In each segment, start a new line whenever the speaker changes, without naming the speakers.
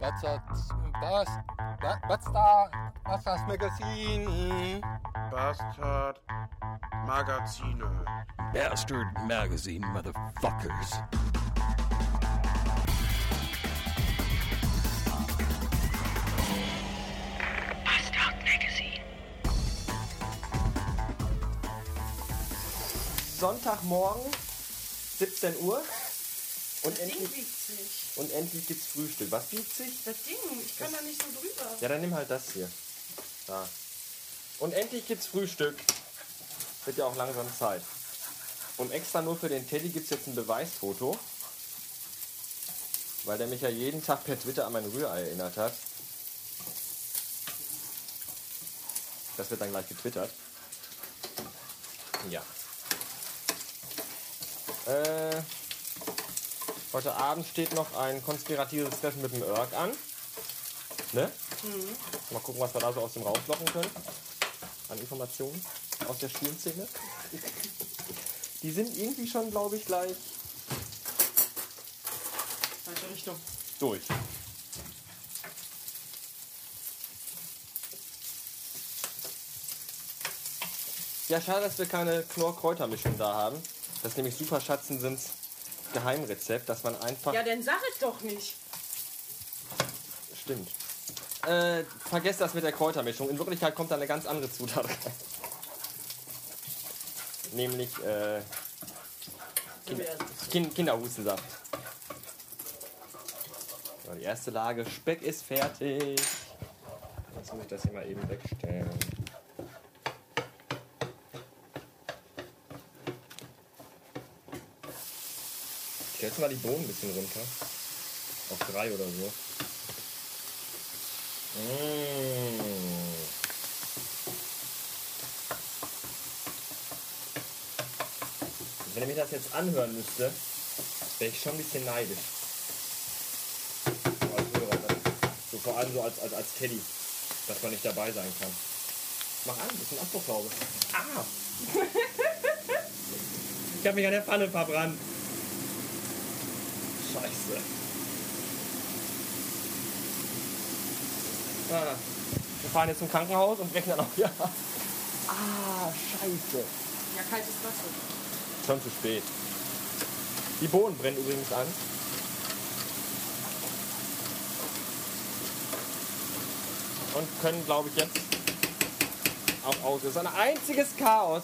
Bastard, Magazine.
Bastard Magazine.
Bastard Magazine, motherfuckers.
Sonntagmorgen, 17 Uhr. Und endlich. Und endlich gibt's Frühstück. Was wiegt sich?
Das Ding, ich kann da nicht so drüber.
Ja, dann nimm halt das hier. Da. Und endlich gibt's Frühstück. Wird ja auch langsam Zeit. Und extra nur für den Teddy gibt's jetzt ein Beweisfoto. Weil der mich ja jeden Tag per Twitter an mein Rührei erinnert hat. Das wird dann gleich getwittert. Ja. Äh, heute Abend steht noch ein konspiratives Treffen mit dem Örg an. Ne? Mal gucken, was wir da so aus dem rauslocken können. An Informationen aus der Spielszene. Die sind irgendwie schon, glaube ich, gleich
Falsche Richtung.
durch. Ja, schade, dass wir keine Knorr-Kräutermischung da haben. Das ist nämlich super Schatzen sind Geheimrezept, dass man einfach.
Ja, dann sag es doch nicht.
Stimmt. Äh, vergesst das mit der Kräutermischung. In Wirklichkeit kommt da eine ganz andere Zutat rein. Nämlich äh, Kinder, kind, Kinderhustensaft. So, die erste Lage. Speck ist fertig. Jetzt muss ich das hier mal eben wegstellen. Jetzt mal die Bohnen ein bisschen runter. Auf drei oder so. Mmh. Wenn ihr mir das jetzt anhören müsste, wäre ich schon ein bisschen neidisch. Hörer. So vor allem so als, als, als Teddy, dass man nicht dabei sein kann. Mach an, ein Abbruchlaube. Ah! ich habe mich an der Pfanne verbrannt. Scheiße. Ah, wir fahren jetzt zum Krankenhaus und brechen dann auch wieder. Ah, scheiße.
Ja, kaltes Wasser.
Schon zu spät. Die Bohnen brennen übrigens an. Und können, glaube ich, jetzt auch aus. Das ist ein einziges Chaos.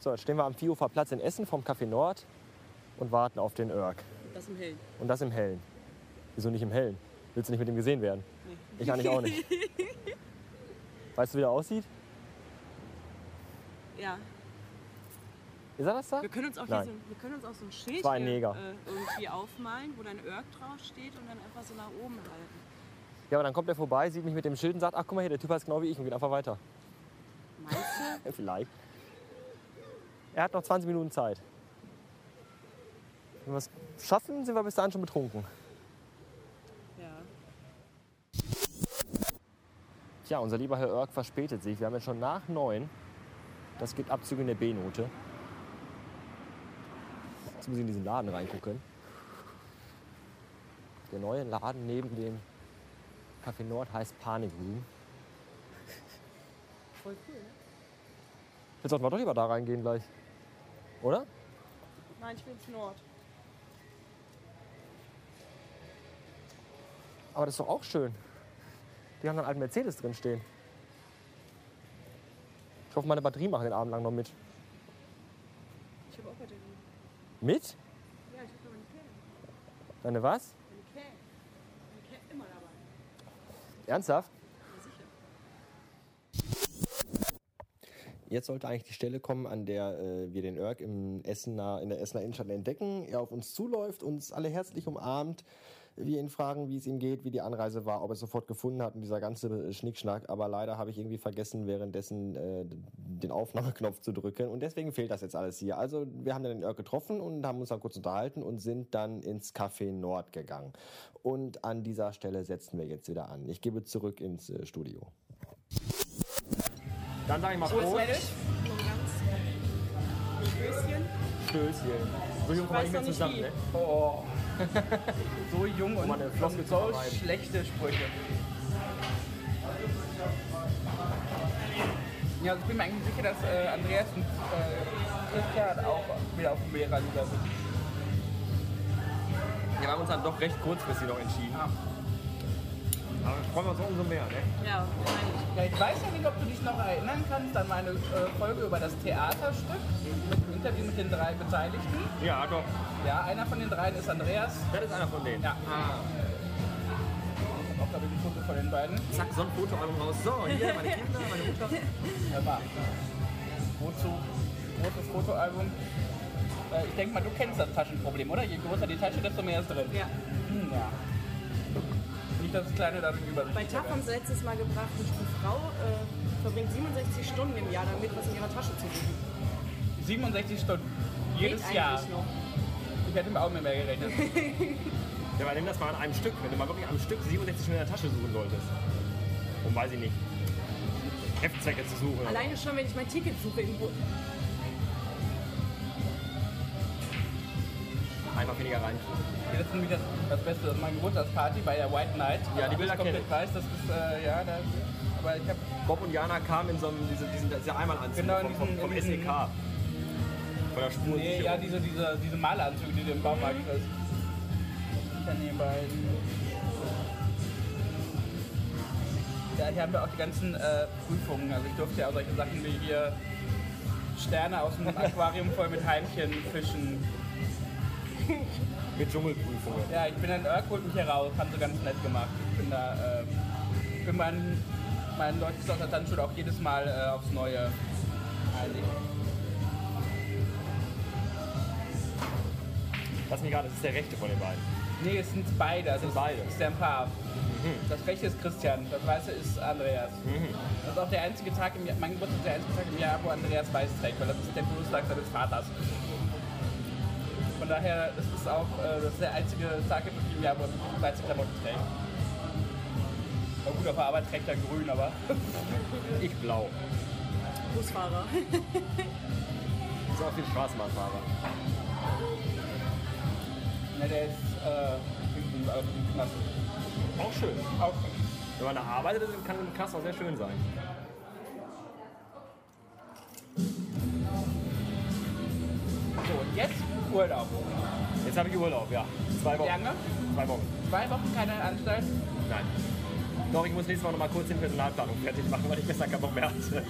So, jetzt stehen wir am Viehhofer Platz in Essen vom Café Nord und warten auf den Örg.
Das im Hellen.
Und das im Hellen. Wieso nicht im Hellen? Willst du nicht mit ihm gesehen werden? Ich eigentlich auch nicht. Weißt du, wie der aussieht?
Ja.
Ist er das da?
Wir können uns auch, hier
Nein.
so, wir können uns auch so ein Schild
ein
hier,
Neger.
Äh, irgendwie aufmalen, wo dann Örg draufsteht und dann einfach so nach oben halten.
Ja, aber dann kommt er vorbei, sieht mich mit dem Schild und sagt, ach guck mal hier, der Typ heißt genau wie ich und geht einfach weiter.
Meinst
Ja, vielleicht. Er hat noch 20 Minuten Zeit. Wenn wir es schaffen, sind wir bis dahin schon betrunken.
Ja.
Tja, unser lieber Herr Örg verspätet sich. Wir haben jetzt schon nach neun. Das gibt Abzüge in der B-Note. Jetzt muss ich in diesen Laden reingucken. Der neue Laden neben dem Café Nord heißt Panic Room.
Voll cool, ne?
Jetzt sollten wir doch lieber da reingehen gleich. Oder?
Nein, ich will ins Nord.
Aber das ist doch auch schön. Die haben dann einen alten Mercedes drin stehen. Ich hoffe, meine Batterie macht den Abend lang noch mit.
Ich habe auch Batterien.
Mit?
Ja, ich habe noch eine Kerne.
Deine was?
Eine Kerne. Eine Kerne immer dabei.
Ernsthaft? Jetzt sollte eigentlich die Stelle kommen, an der äh, wir den Örg im Essener, in der Essener Innenstadt entdecken. Er auf uns zuläuft, uns alle herzlich umarmt. Wir ihn fragen, wie es ihm geht, wie die Anreise war, ob er es sofort gefunden hat und dieser ganze äh, Schnickschnack. Aber leider habe ich irgendwie vergessen, währenddessen äh, den Aufnahmeknopf zu drücken. Und deswegen fehlt das jetzt alles hier. Also wir haben dann den Örg getroffen und haben uns dann kurz unterhalten und sind dann ins Café Nord gegangen. Und an dieser Stelle setzen wir jetzt wieder an. Ich gebe zurück ins äh, Studio. Dann sage ich mal Prost.
Ganz Stößchen.
Stößchen. So jung
Ich
kommen wir nicht
noch nicht
zusammen,
wie.
ne?
Oh. So jung und,
Floskel
und
zu
so schlechte Sprüche. Ja, also ich bin mir eigentlich sicher, dass äh, Andreas und äh, Christian auch wieder auf dem Lehrerliga sind.
Ja, wir haben uns dann doch recht kurzfristig noch entschieden.
Ja.
Aber freuen wir uns umso mehr, ne?
Ja.
Ja, ich weiß ja nicht, ob du dich noch erinnern kannst an meine äh, Folge über das Theaterstück mit dem Interview mit den drei Beteiligten.
Ja, doch.
Ja, einer von den dreien ist Andreas.
Das ist einer von denen.
Ja.
Ah.
Ich habe auch, glaube ich, ein Foto von den beiden.
Zack, so ein Fotoalbum raus. So, hier meine Kinder, meine Mutter.
Ja, war. Wozu? Großes Fotoalbum. Äh, ich denke mal, du kennst das Taschenproblem, oder? Je größer die Tasche, desto mehr ist drin.
Ja.
Hm, ja. Das Kleine dadurch
Bei
übersichtlich
TAF haben sie letztes Mal gebracht, eine Frau äh, verbringt 67 Stunden im Jahr damit, was in ihrer Tasche zu liegen.
67 Stunden. Jedes
Geht
Jahr.
noch.
Ich hätte mir auch mit mehr gerechnet.
Ja, aber nimm das mal an einem Stück. Wenn du mal wirklich am Stück 67 Stunden in der Tasche suchen solltest. Um, weiß ich nicht, Heftzwecke zu suchen.
Alleine schon, wenn ich mein Ticket suche im
Einfach weniger rein.
Das ist nämlich das, das Beste, das ist meine Geburtstagsparty bei der White Night.
Ja, die Bilder
ich komplett
kenn ich.
weiß, das ist, äh, ja, das, aber ich habe
Bob und Jana kamen in so einem, diese, diesen, dieser Einmalanzug
Genau,
vom, vom, vom
in
SEK. Von der Spur.
Nee, ja, diese, diese, diese Malanzüge, die du im Baumarkt kriegst. Ich kann den beiden. Ja, hier haben wir auch die ganzen äh, Prüfungen. Also ich durfte ja auch solche Sachen wie hier Sterne aus dem Aquarium voll mit Heimchen fischen.
Mit Dschungelprüfungen.
Ja, ich bin dann Irk holt mich hier raus, haben sie ganz nett gemacht. Ich bin da, äh, ich bin meinen, meinen Leuten aus der Tanzschule auch jedes Mal äh, aufs Neue eilig.
Lass mich gerade, das ist der rechte von den beiden.
Nee, es sind beide. Das
sind beide.
ist der ein Paar. Das rechte ist Christian, das weiße ist Andreas. Das ist auch der einzige Tag im Jahr, mein Geburtstag ist der einzige Tag im Jahr, wo Andreas weiß trägt, weil das ist der Geburtstag seines Vaters. Von daher, das ist auch äh, das ist der einzige Tag im Jahr, wo er weiße Klamotten trägt. Na gut, auf der Arbeit trägt er grün, aber
Ich blau.
Busfahrer.
Ist auch viel Straßenbahnfahrer.
ne, der ist äh, hinten auf dem Knast.
Auch schön.
Auch
Wenn man da arbeitet, dann kann ein Knast auch sehr schön sein.
Urlaub.
Jetzt habe ich Urlaub, ja. Zwei Wochen.
Lange?
Zwei Wochen.
Zwei Wochen keine Anstalt.
Nein. Doch, ich muss nächstes Mal noch mal kurz die Personalplanung fertig machen, weil ich gestern keinen Bock mehr hatte.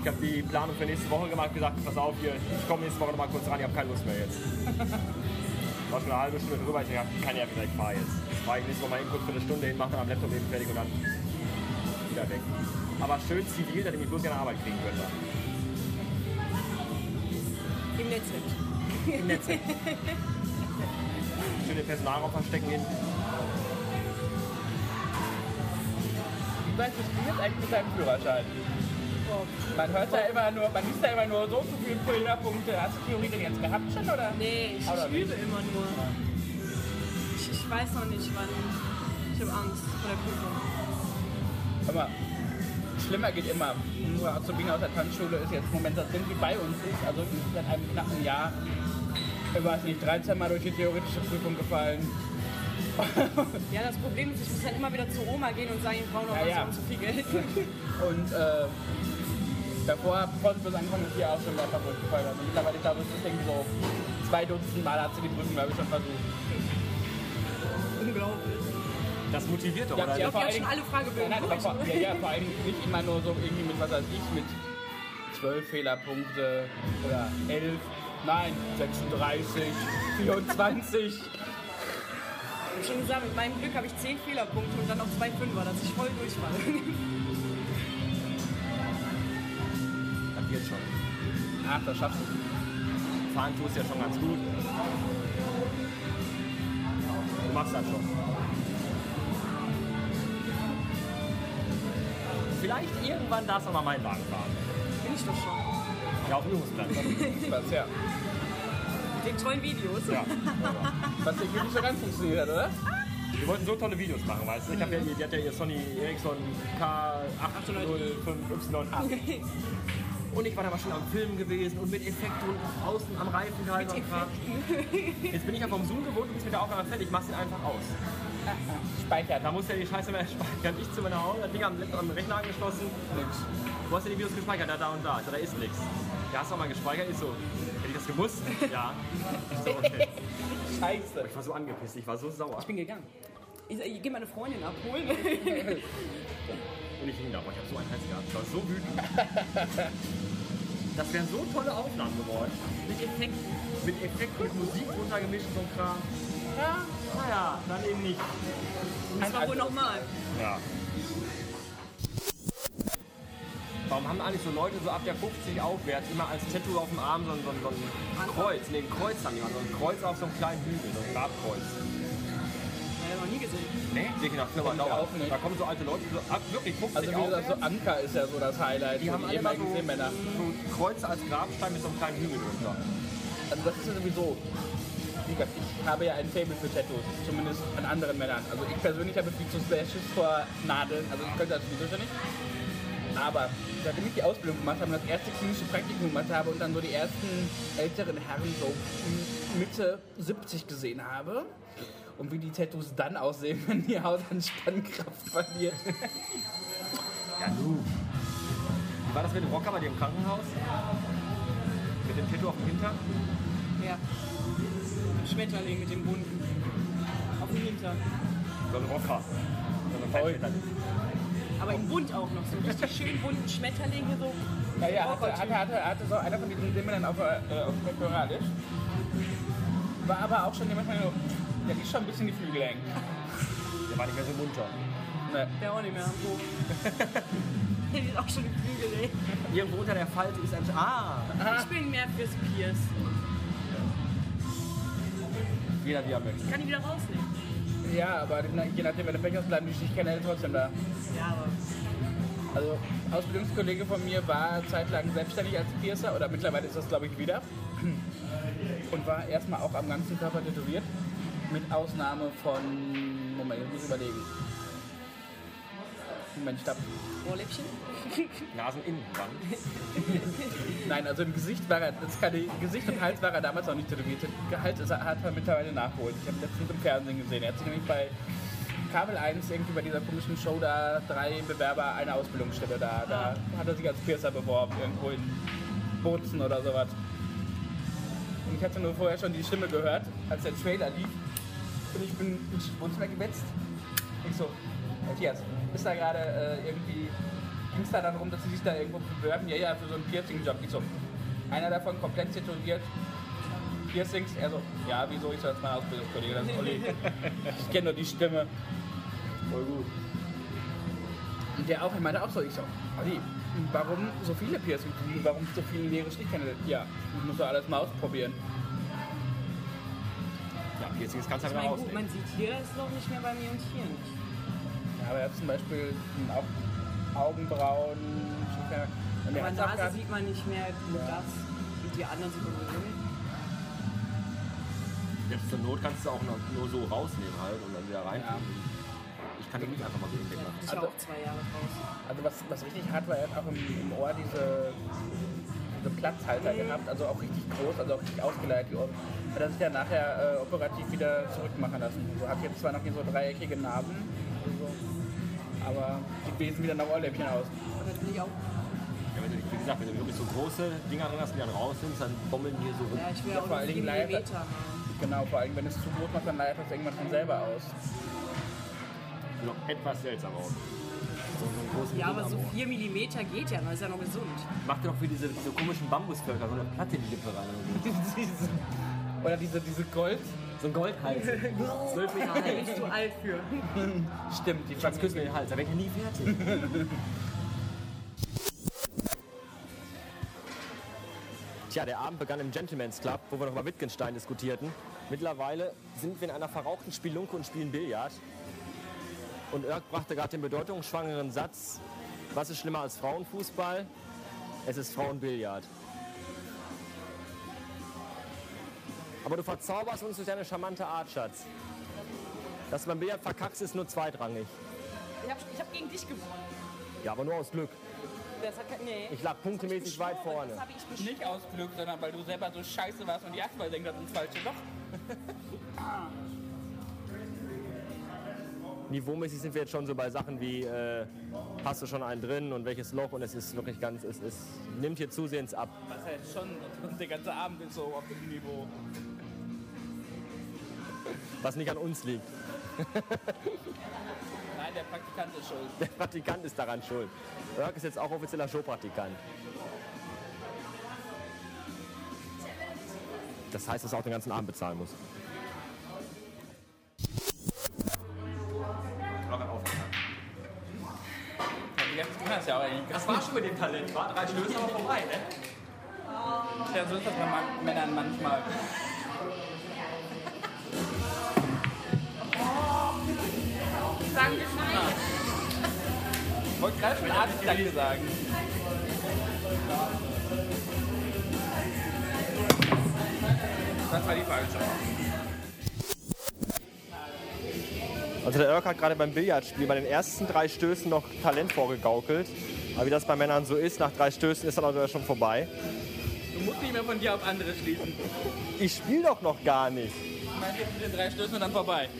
Ich habe die Planung für nächste Woche gemacht, gesagt, pass auf hier, ich komme nächste Woche noch mal kurz ran, ich habe keine Lust mehr jetzt. War schon eine halbe Stunde drüber, ich habe keine Nerven, ich fahre jetzt. Jetzt fahre ich nächste Woche mal eben kurz für eine Stunde hin, mache dann am Laptop eben fertig und dann wieder weg. Aber schön zivil, dass ich mich bloß keine Arbeit kriegen könnte.
Im Netzwerk.
Im Netz. Schön den Personalraum verstecken hin.
Wie weit bist du jetzt eigentlich mit deinem Führerschein? Man hört ja immer nur, man liest ja immer nur so so viele Fehlerpunkte. Hast du Theorie denn jetzt gehabt schon oder?
Nee, ich,
Oder
ich übe immer nur. Ich, ich weiß noch nicht, wann. Ich habe Angst vor der Prüfung.
Aber schlimmer geht immer. Unsere Azubine aus der Tanzschule ist jetzt im Moment das Kind, die bei uns ist, also seit einem knappen Jahr, ich weiß nicht, 13 Mal durch die theoretische Prüfung gefallen.
Ja, das Problem ist, ich muss dann immer wieder zu Oma gehen und sagen, ich brauche noch
Ja,
was,
ja.
zu viel Geld.
Und äh, davor, bevor sie bloß angefangen ist, hier auch schon mehrfach durchgefallen. Also mittlerweile, ich glaube ich, ist irgendwie so zwei Dutzend Mal hat sie die Prüfung, glaube ich, schon versucht.
Unglaublich.
Das motiviert doch,
Ja,
oder?
ja,
Ich
vor
habe schon alle Fragebögen
Nein, nein, vor, ja, ja, vor allem nicht immer nur so irgendwie mit, was weiß ich, mit 12 Fehlerpunkte oder 11, nein, 36, 24.
Ich habe schon gesagt, mit meinem Glück habe ich 10 Fehlerpunkte und dann noch zwei Fünfer, dass ich voll durchfalle.
Das wird schon.
Ach, das schaffst du.
Fahren tust ja schon ganz gut. Du machst das schon. Vielleicht irgendwann darfst du mal meinen Wagen fahren.
Bin ich doch schon.
Ja, auf dem Übungsplatz.
Was, ja.
Mit den tollen Videos.
ja.
Was irgendwie nicht so ganz funktioniert hat, oder?
Wir wollten so tolle Videos machen, weißt du? Ich hab ja, die hat ja ihr Sony Ericsson K805Y8. Und ich war da mal schon am Filmen gewesen und mit Effekten und außen am Reifen gehalten. Jetzt bin ich ja vom Zoom gewohnt und bist mit der Aufnahme fertig. Ich mach's ihn einfach aus.
Speichern.
Da muss ja die Scheiße mehr speichern. Ich zu meiner Hause, das Ding am, Laptop- am Rechner angeschlossen.
Nix.
Wo hast du die Videos gespeichert? Da, da und da. Ich so, da ist nichts. Ja, hast du auch mal gespeichert? Ich so, hätte ich das gewusst? Ja. Ich so, okay.
Scheiße.
Ich war so angepisst, ich war so sauer.
Ich bin gegangen. Ich, ich gehe meine Freundin abholen.
Und ich hing da, boah, ich hab so einen Hals gehabt. Ich war so wütend. Das wären so tolle Aufnahmen geworden.
Mit Effekten.
Mit Effekten, mit Musik runtergemischt und so ein Kram. Ja, naja, dann eben nicht.
War wohl nochmal.
Ja. Warum haben eigentlich so Leute so ab der 50 aufwärts immer als Tattoo auf dem Arm so ein, so ein, so ein Kreuz? Nee, ein Kreuz haben die mal, so ein Kreuz auf so einem kleinen Hügel, so ein Grabkreuz.
Ja, noch nie gesehen.
Nee, wirklich nach Firma Dauer. Da kommen so alte Leute, so ab wirklich 50
Also wie gesagt,
aufwärts.
so Anker ist ja so das Highlight.
Die haben alle mal so,
Seemänner.
so ein Kreuz als Grabstein mit so einem kleinen Hügel drunter.
Also das ist ja sowieso. Wie gesagt, ich habe ja ein Fable für Tattoos, zumindest an anderen Männern. Also ich persönlich habe viel zu sehr Schiss vor Nadeln, also ich könnte das sowieso nicht. Aber seitdem ich die Ausbildung gemacht habe und das erste klinische Praktikum gemacht habe und dann so die ersten älteren Herren so Mitte 70 gesehen habe und wie die Tattoos dann aussehen, wenn die Haut an Spannkraft verliert.
Ja, nu. Wie war das mit dem Rocker bei dir im Krankenhaus? Mit dem Tattoo auf dem Hintern?
Ja. Schmetterling mit dem bunten. Auf dem Hintern.
So ein Rocker. So ein.
Aber in bunt auch noch. So richtig schön bunten Schmetterling hier so.
Ja, ja, hatte, hatte, hatte, hatte so einer von diesen Seemännern auf, äh, auf Pectoralis. War aber auch schon jemand, der der ist schon ein bisschen die Flügel hängen.
Der war nicht mehr so munter.
Ne.
Der auch nicht mehr. So. Der ist auch schon die Flügel, ey.
Irgendwo unter der Falte ist ein... Ah!
Ich bin mehr fürs Pierce.
Jeder wie er möchte.
Kann ich wieder rausnehmen.
Ja, aber je nachdem, wenn du Pech hast, bleiben die Stichkanäle trotzdem da.
Ja, aber.
Also, Ausbildungskollege von mir war zeitlang selbstständig als Piercer, oder mittlerweile ist das, glaube ich, wieder. Und war erstmal auch am ganzen Körper tätowiert. Mit Ausnahme von. Moment, ich muss überlegen. Moment, stopp.
Ohrläppchen?
Naseninnenwand.
Nein, also im Gesicht war er, das kann ich, Gesicht und Hals war er damals noch nicht tätowiert. Gehalt ist er, hat er mittlerweile nachgeholt. Ich habe letztens im Fernsehen gesehen. Er hat sich nämlich bei Kabel 1 irgendwie bei dieser komischen Show da drei Bewerber eine Ausbildungsstelle da. Da hat er sich als Piercer beworben, irgendwo in Bozen oder sowas. Und ich hatte nur vorher schon die Stimme gehört, als der Trailer lief. Und ich bin ins Wohnzimmer gewetzt. Ich so, Matthias, ist da gerade äh, irgendwie, ging es da dann darum, dass sie sich da irgendwo bewerben? Ja, ja, für so einen Piercing-Job. Ich so, einer davon komplett tätowiert, Piercings. Er so, ja, wieso? Ich so, das ist mein Ausbildungskollege, das ist Olli. ich kenne nur die Stimme.
Voll gut.
Und der auch, er meinte auch so, ich so, Olli, warum so viele Piercings? Warum so viele leere Stichkanäle? Ja, das musst du alles mal ausprobieren.
Ja, Piercings kannst du
Ich
ja
meine, gut, man sieht hier das noch nicht mehr bei mir und hier nicht.
Ja, aber er hat zum Beispiel auch Augenbrauen, Stichkanäle. Und
Aber Nase
grad-
sieht man nicht mehr, nur das. Und die anderen sieht man sowieso nicht.
Jetzt zur Not kannst du auch noch nur so rausnehmen halt und dann wieder rein.
Ja.
Ich kann den nicht einfach mal so hinweg machen.
Ich
Also-
war auch zwei Jahre raus.
Also was, was richtig hart war, er hat auch im, im Ohr diese, diese Platzhalter gehabt, also auch richtig groß, also auch richtig ausgeleitet. Die Ohren. Hat er sich dann nachher äh, operativ wieder zurückmachen lassen. Also hat jetzt zwar noch hier so dreieckige Narben, also, aber sieht wenigstens wieder nach Ohrläppchen aus.
Und das bin ich auch.
Ja, wenn du, wie gesagt, wenn du wirklich so große Dinger drin hast, die dann rausnimmst, dann bommeln hier so rum.
Ja, ich will
Ja,
auch
vor allen
4
Dingen
mm haben.
Genau, vor allem wenn es zu groß macht, dann leitet das irgendwann von selber aus.
Sieht noch etwas seltsam aus. So, so
Ja, aber so
Ohr.
4 mm geht ja noch, ist ja noch gesund.
Mach dir doch für diese, diese komischen Bambusvölker so eine Platte in die Lippe rein.
Oder diese, diese Gold.
So ein Goldhals. 12 Meter
Da
Hals.
bist du alt für.
Stimmt, die
Schatz, küss mir den Hals, da werd ich nie fertig. Tja, der Abend begann im Gentleman's Club, wo wir noch mal Wittgenstein diskutierten. Mittlerweile sind wir in einer verrauchten Spielunke und spielen Billard. Und Irk brachte gerade den bedeutungsschwangeren Satz, was ist schlimmer als Frauenfußball? Es ist Frauenbillard. Aber du verzauberst uns durch deine charmante Art, Schatz. Dass du beim Billard verkackst, ist nur zweitrangig.
Ich hab, ich hab gegen dich gewonnen.
Ja, aber nur aus Glück.
Das hat nee.
Ich lag punktemäßig weit vorne.
Das habe ich bestimmt.
Nicht aus Glück, sondern weil du selber so scheiße warst und die Acht denkt, das ins falsche Loch.
Niveaumäßig sind wir jetzt schon so bei Sachen wie, äh, hast du schon einen drin und welches Loch und es ist wirklich ganz, es, es nimmt hier zusehends ab.
Was halt schon, der ganze Abend ist so auf dem Niveau.
Was nicht an uns liegt.
Nein, der Praktikant ist schuld.
Der Praktikant ist daran schuld. Jörg ist jetzt auch offizieller Showpraktikant. Das heißt, dass er auch den ganzen Abend bezahlen muss.
Das war schon mit dem Talent, war drei Stöße aber vorbei, ne?
Ja, so ist das bei Man- Männern manchmal. Sagen wir schon mal. Ich wollte gerade schon Arzt Danke sagen. Das war die falsche.
Also der Jörg hat gerade beim Billardspiel bei den ersten drei Stößen noch Talent vorgegaukelt. Aber wie das bei Männern so ist, nach drei Stößen ist dann schon vorbei.
Du musst nicht mehr von dir auf andere schließen.
Ich spiele doch noch gar nicht.
Ich meine, mit den drei Stößen und dann vorbei.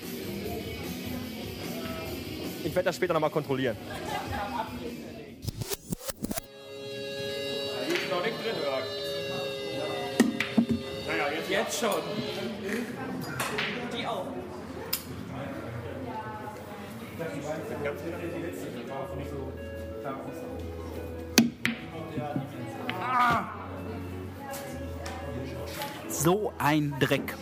Ich werde das später nochmal kontrollieren.
Ist noch nicht drin, Jörg. Naja, jetzt
Jetzt schon.
Die auch.
So
ein Dreck.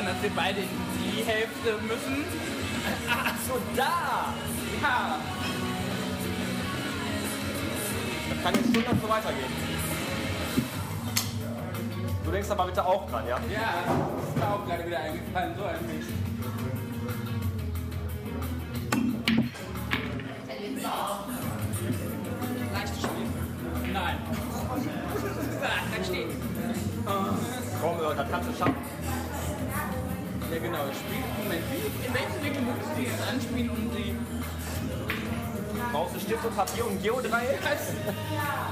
Du, dass wir beide in die Hälfte müssen? Ach so, da! Ja!
Das kann jetzt stundenlang so weitergehen. Du denkst aber bitte auch dran, ja?
Ja, das ist mir auch gerade wieder eingefallen, so ein Mist.
Leichtes Spiel.
Nein.
Dann steht.
Komm, Jörg, das kannst du schaffen.
Genau, Spiel. Moment, in welchem Winkel muss ich dieses anspielen, um sie...
Brauchst du Stift und Papier und Geodreieck?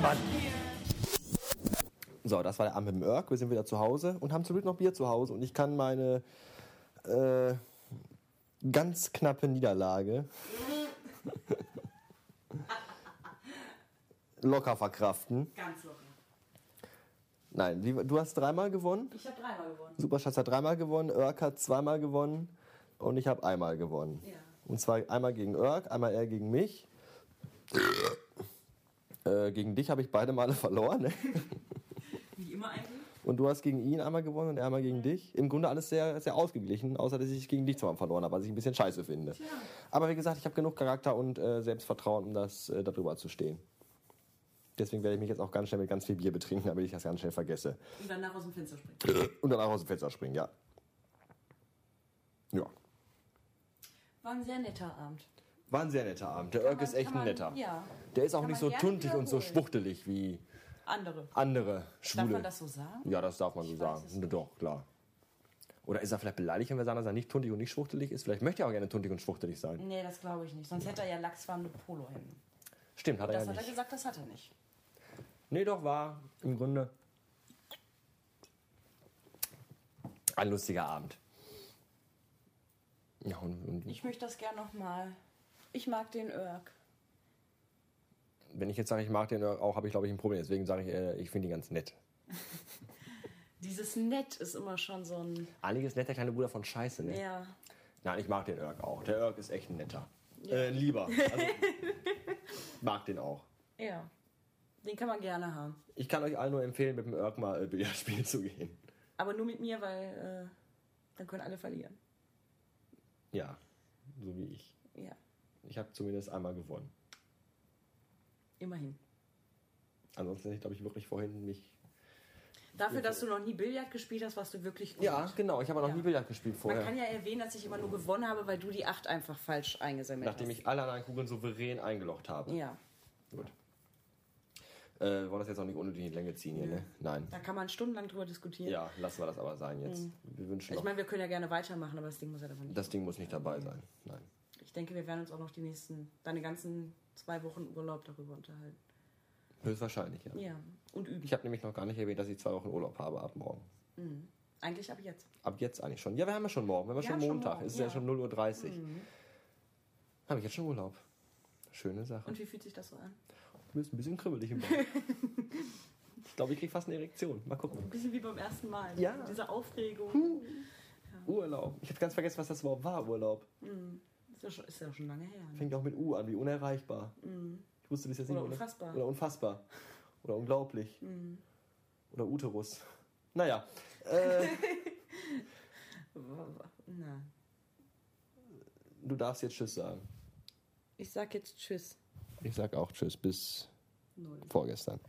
Mann! So, das war der Abend mit dem Irk. Wir sind wieder zu Hause und haben zum Glück noch Bier zu Hause. Und ich kann meine äh, ganz knappe Niederlage locker verkraften.
Ganz locker.
Nein, du hast dreimal gewonnen.
Ich habe dreimal gewonnen.
Superschatz hat dreimal gewonnen. Irk hat zweimal gewonnen. Und ich habe einmal gewonnen.
Ja.
Und zwar einmal gegen Irk, einmal er gegen mich. Äh, gegen dich habe ich beide Male verloren. Ne?
Wie immer eigentlich.
Und du hast gegen ihn einmal gewonnen und er einmal gegen dich. Im Grunde alles sehr, sehr ausgeglichen, außer dass ich gegen dich zweimal verloren habe, was ich ein bisschen scheiße finde. Aber wie gesagt, ich habe genug Charakter und äh, Selbstvertrauen, um das äh, darüber zu stehen. Deswegen werde ich mich jetzt auch ganz schnell mit ganz viel Bier betrinken, damit ich das ganz schnell vergesse.
Und danach aus dem Fenster springen.
Und danach aus dem Fenster springen, ja. Ja.
War ein sehr netter Abend.
War ein sehr netter Abend. Der Irk ist echt ein netter.
ja.
Der ist auch nicht so
gerne
tuntig und so schwuchtelig wie
Andere.
andere Schwule.
Darf man das so sagen?
Ja, das darf man so sagen. Doch, klar. Oder ist er vielleicht beleidigt, wenn wir sagen, dass er nicht tuntig und nicht schwuchtelig ist? Vielleicht möchte er auch gerne tuntig und schwuchtelig sein.
Nee, das glaube ich nicht. Sonst hätte er ja lachsfarbene Polohemden.
Stimmt, hat er
Das
ja
hat er gesagt, das hat er nicht.
Nee, doch, war im Grunde ein lustiger Abend. Ja, und, und
Ich möchte das gern nochmal. Ich mag den Irk.
wenn ich jetzt sage, ich mag den auch, habe ich, glaube ich, ein Problem. Deswegen sage ich, äh, ich finde ihn ganz nett.
Dieses Nett ist immer schon so ein.
Einige ist nett, der kleine Bruder von Scheiße, ne?
Ja.
Nein, ich mag den Irk auch. Der Irk ist echt ein netter. Äh, lieber. Also, mag den auch.
Ja. Den kann man gerne haben.
Ich kann euch allen nur empfehlen, mit dem Irk mal äh, Billard spielen zu gehen.
Aber nur mit mir, weil äh, dann können alle verlieren.
Ja, so wie ich.
Ja,
Ich habe zumindest einmal gewonnen.
immerhin.
Ansonsten hätte ich, glaube ich, wirklich vorhin mich.
Dafür, dass du noch nie Billard gespielt hast, warst du wirklich gut.
Ja, genau. Ich habe noch
Ja.
nie Billard gespielt
Man
vorher.
kann ja erwähnen, dass ich immer nur gewonnen habe, weil du die 8 einfach falsch eingesammelt
nachdem
hast.
ich alle anderen Kugeln souverän eingelocht habe.
Ja,
Gut. Äh, wir wollen das jetzt auch nicht unnötig in die Länge ziehen hier, ne? Nein.
da kann man stundenlang drüber diskutieren.
Ja, lassen wir das aber sein jetzt. Wir wünschen
Ich meine, wir können ja gerne weitermachen, aber das Ding muss ja davon nicht.
das Ding muss nicht dabei sein. Nein.
Ich denke, wir werden uns auch noch die nächsten, deine ganzen zwei Wochen Urlaub darüber unterhalten.
Höchstwahrscheinlich, ja.
Ja, und üben.
Ich habe nämlich noch gar nicht erwähnt, dass ich zwei Wochen Urlaub habe ab morgen.
Eigentlich ab jetzt.
Ab jetzt eigentlich schon. Ja, wir haben ja schon morgen. Wir haben ja
Ja,
schon
schon
Montag. es ist ja,
ja.
schon 0.30 Uhr. Habe ich jetzt schon Urlaub. Schöne Sache.
Und wie fühlt sich das so an?
Du bist ein bisschen kribbelig im Bauch. ich glaube, ich krieg fast eine Erektion. Mal gucken.
Ein bisschen wie beim ersten Mal.
Ja.
Diese Aufregung.
Urlaub. Ich habe ganz vergessen, was das überhaupt war, Urlaub.
Ist schon, ist ja schon lange her. Ne?
Fängt auch mit U an, wie unerreichbar. Ich wusste bis jetzt nicht.
Oder unfassbar.
Oder unfassbar. Oder unglaublich. Oder Uterus. Naja. Äh,
Na,
du darfst jetzt Tschüss sagen.
ich sag jetzt Tschüss.
Ich sag auch Tschüss bis
Null.
vorgestern.